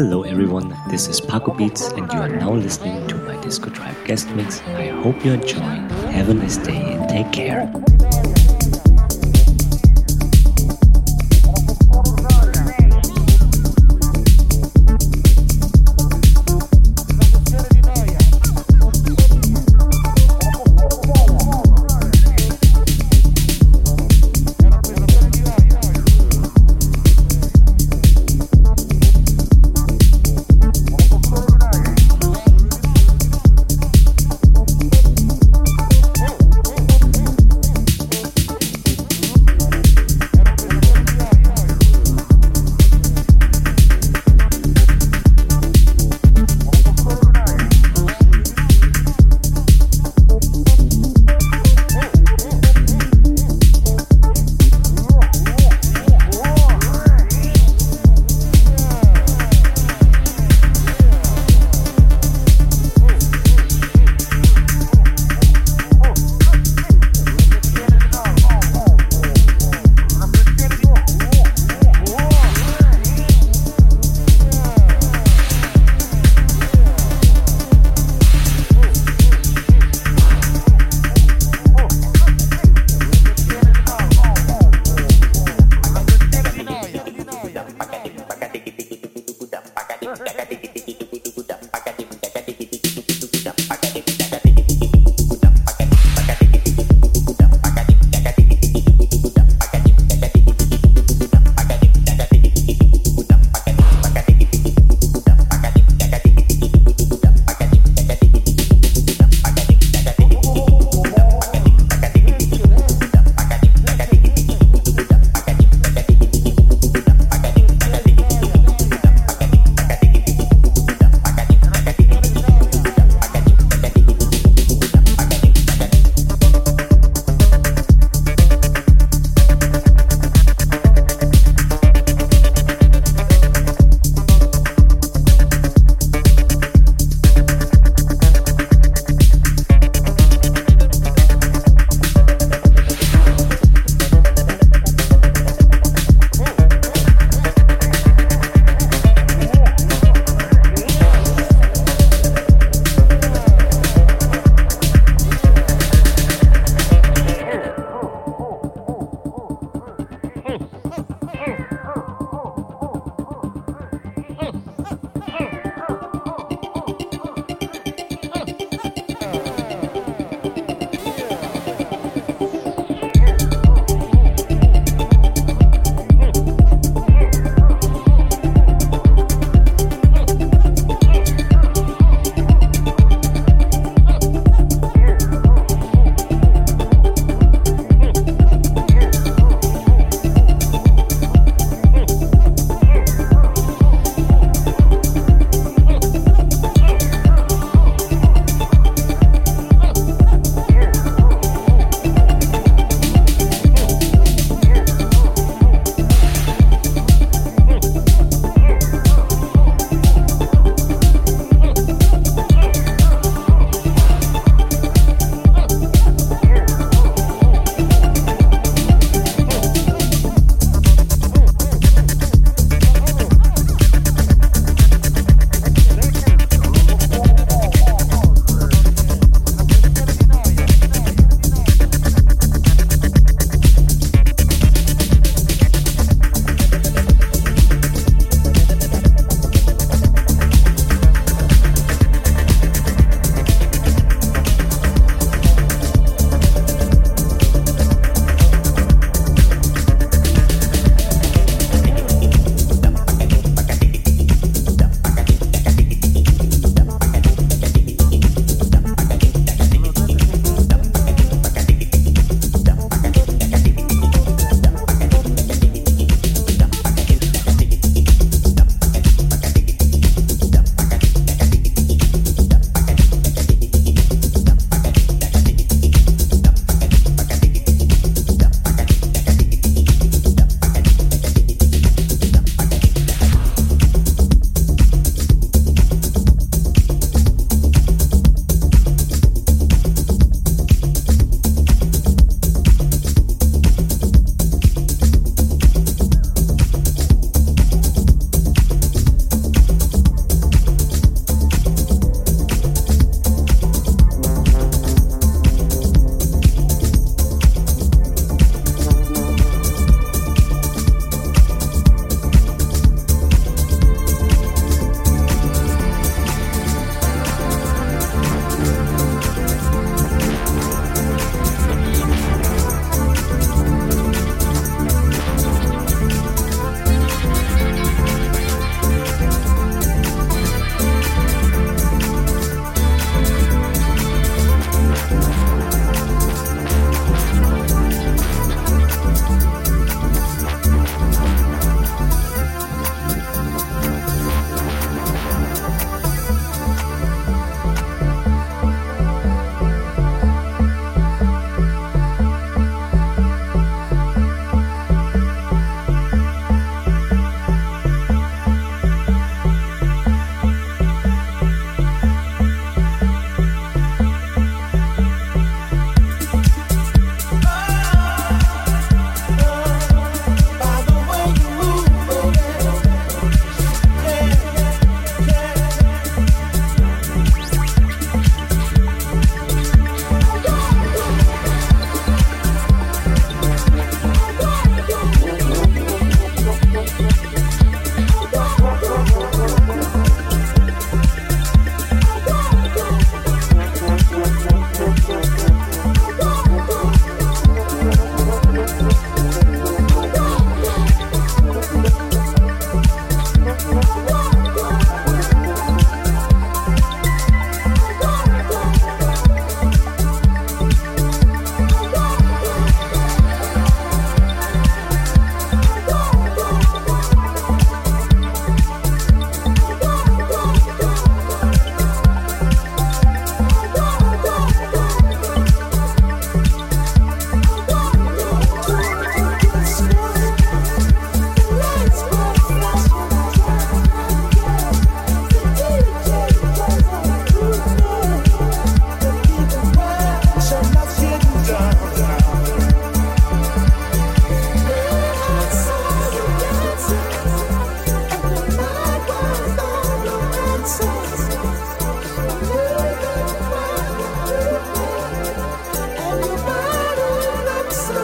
Hello everyone, this is Paco Beats and you are now listening to my Disco Tribe guest mix. I hope you're enjoying. Have a nice day and take care.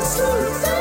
soul.